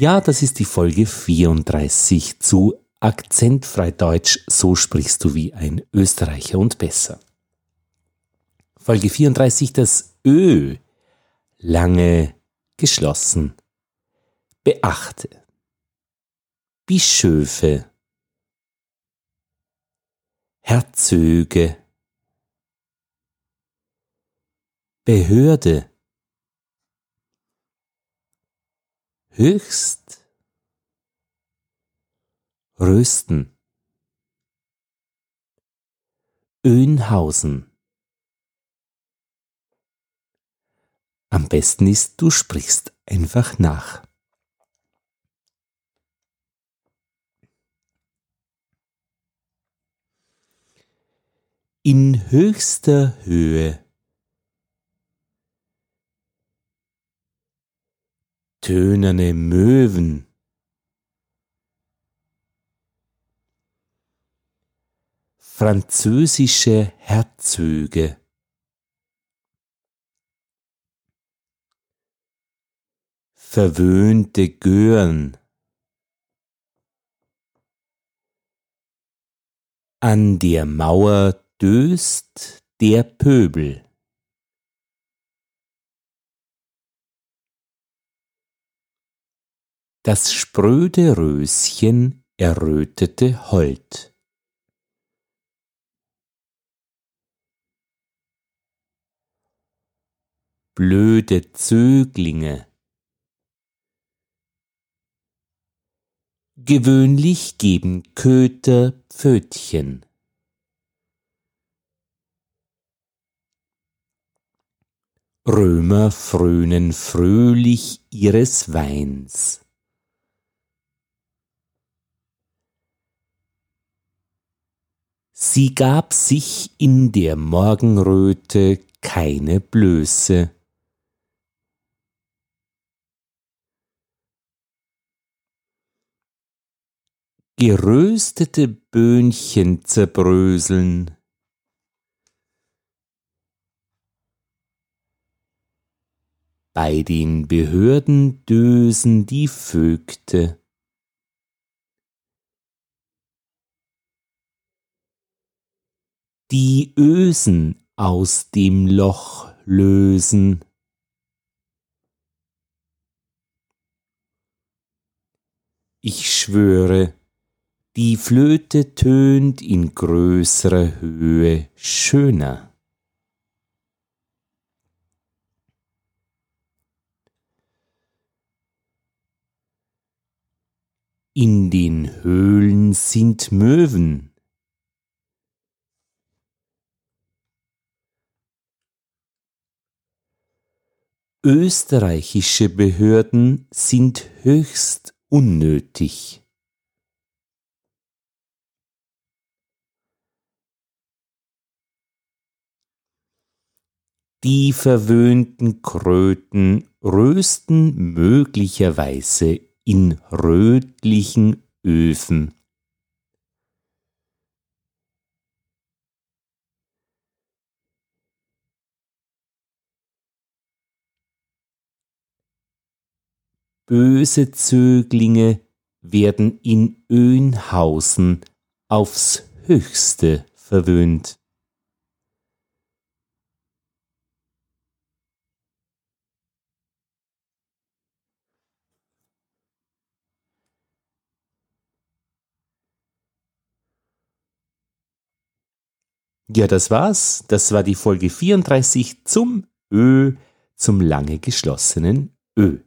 Ja, das ist die Folge 34 zu Akzentfrei Deutsch, so sprichst du wie ein Österreicher und besser. Folge 34, das Ö, lange geschlossen. Beachte. Bischöfe. Herzöge. Behörde. Höchst. Rösten. Önhausen. Am besten ist, du sprichst einfach nach. In höchster Höhe tönerne Möwen französische Herzöge verwöhnte Gören. An der Mauer döst der Pöbel. Das spröde Röschen errötete hold. Blöde Zöglinge Gewöhnlich geben Köter Pfötchen. Römer frönen fröhlich ihres Weins. Sie gab sich in der Morgenröte keine Blöße. geröstete Böhnchen zerbröseln. Bei den Behörden dösen die Vögte. Die Ösen aus dem Loch lösen. Ich schwöre, die Flöte tönt in größerer Höhe schöner. In den Höhlen sind Möwen. Österreichische Behörden sind höchst unnötig. Die verwöhnten Kröten rösten möglicherweise in rötlichen Öfen. Böse Zöglinge werden in Önhausen aufs höchste verwöhnt. Ja, das war's. Das war die Folge 34 zum Ö, zum lange geschlossenen Ö.